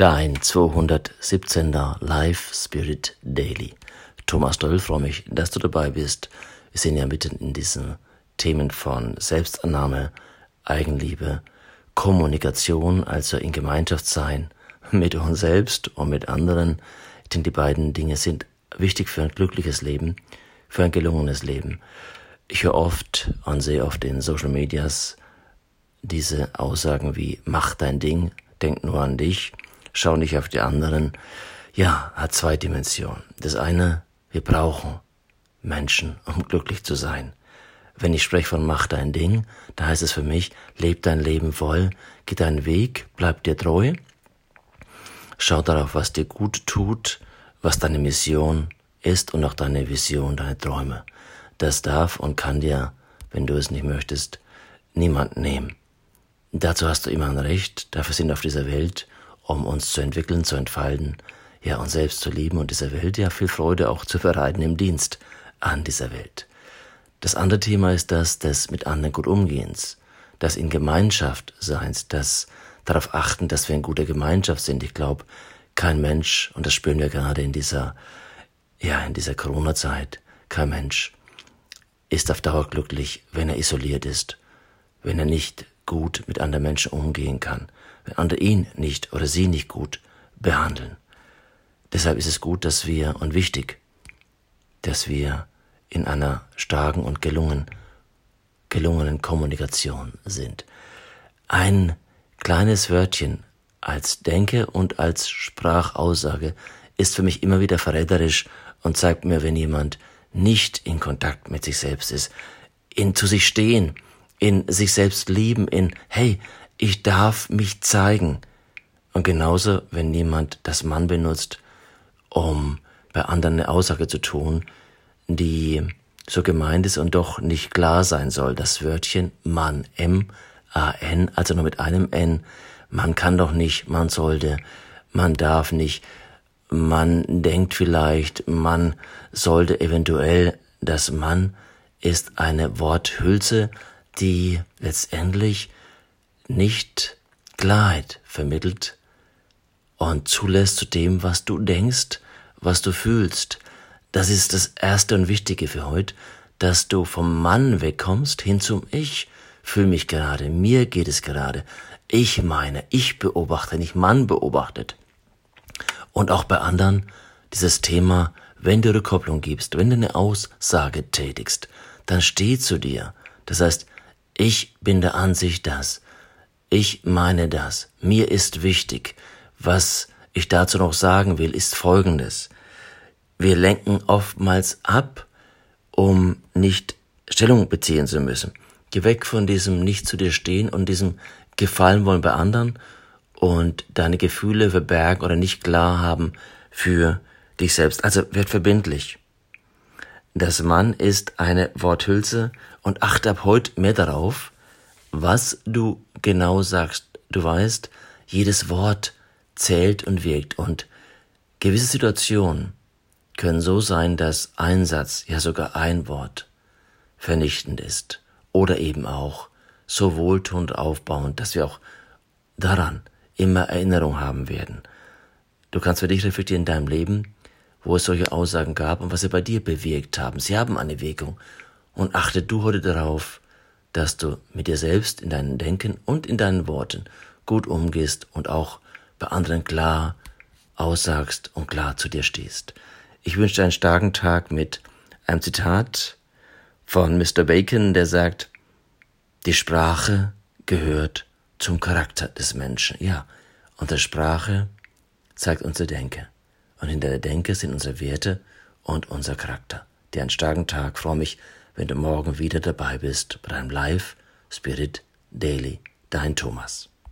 Dein 217. Live Spirit Daily. Thomas Doll, freue mich, dass du dabei bist. Wir sind ja mitten in diesen Themen von Selbstannahme, Eigenliebe, Kommunikation, also in Gemeinschaft sein mit uns selbst und mit anderen. Denn die beiden Dinge sind wichtig für ein glückliches Leben, für ein gelungenes Leben. Ich höre oft und sehe oft in Social Medias diese Aussagen wie mach dein Ding, denk nur an dich schau nicht auf die anderen. Ja, hat zwei Dimensionen. Das eine, wir brauchen Menschen, um glücklich zu sein. Wenn ich spreche von mach dein Ding, da heißt es für mich, leb dein Leben voll, geh deinen Weg, bleib dir treu, schau darauf, was dir gut tut, was deine Mission ist und auch deine Vision, deine Träume. Das darf und kann dir, wenn du es nicht möchtest, niemand nehmen. Dazu hast du immer ein Recht, dafür sind auf dieser Welt um uns zu entwickeln, zu entfalten, ja, uns selbst zu lieben und dieser Welt ja viel Freude auch zu bereiten im Dienst an dieser Welt. Das andere Thema ist das des mit anderen gut umgehens, das in Gemeinschaft Seins, das darauf achten, dass wir in guter Gemeinschaft sind. Ich glaube, kein Mensch, und das spüren wir gerade in dieser, ja, in dieser Corona-Zeit, kein Mensch ist auf Dauer glücklich, wenn er isoliert ist, wenn er nicht gut mit anderen Menschen umgehen kann, wenn andere ihn nicht oder sie nicht gut behandeln. Deshalb ist es gut, dass wir und wichtig, dass wir in einer starken und gelungen, gelungenen Kommunikation sind. Ein kleines Wörtchen als Denke und als Sprachaussage ist für mich immer wieder verräterisch und zeigt mir, wenn jemand nicht in Kontakt mit sich selbst ist, in zu sich stehen, in sich selbst lieben, in hey, ich darf mich zeigen. Und genauso, wenn jemand das Mann benutzt, um bei anderen eine Aussage zu tun, die so gemeint ist und doch nicht klar sein soll. Das Wörtchen Mann, M-A-N, also nur mit einem N. Man kann doch nicht, man sollte, man darf nicht, man denkt vielleicht, man sollte eventuell, das Mann ist eine Worthülse, die letztendlich nicht Klarheit vermittelt und zulässt zu dem, was du denkst, was du fühlst. Das ist das Erste und Wichtige für heute, dass du vom Mann wegkommst hin zum Ich. Fühl mich gerade, mir geht es gerade. Ich meine, ich beobachte, nicht Mann beobachtet. Und auch bei anderen dieses Thema, wenn du Rückkopplung gibst, wenn du eine Aussage tätigst, dann steh zu dir. Das heißt, ich bin der Ansicht, dass ich meine das. Mir ist wichtig. Was ich dazu noch sagen will, ist Folgendes. Wir lenken oftmals ab, um nicht Stellung beziehen zu müssen. Geh weg von diesem nicht zu dir stehen und diesem Gefallen wollen bei anderen und deine Gefühle verbergen oder nicht klar haben für dich selbst. Also werd verbindlich. Das Mann ist eine Worthülse und achte ab heute mehr darauf, was du genau sagst. Du weißt, jedes Wort zählt und wirkt und gewisse Situationen können so sein, dass ein Satz, ja sogar ein Wort vernichtend ist oder eben auch so wohltuend aufbauend, dass wir auch daran immer Erinnerung haben werden. Du kannst für dich reflektieren in deinem Leben, wo es solche Aussagen gab und was sie bei dir bewirkt haben. Sie haben eine Wirkung. Und achte du heute darauf, dass du mit dir selbst in deinem Denken und in deinen Worten gut umgehst und auch bei anderen klar aussagst und klar zu dir stehst. Ich wünsche dir einen starken Tag mit einem Zitat von Mr. Bacon, der sagt, die Sprache gehört zum Charakter des Menschen. Ja, unsere Sprache zeigt unsere Denke. Und hinter der Denke sind unsere Werte und unser Charakter. Dir einen starken Tag. Freue mich, wenn du morgen wieder dabei bist bei deinem Live Spirit Daily. Dein Thomas.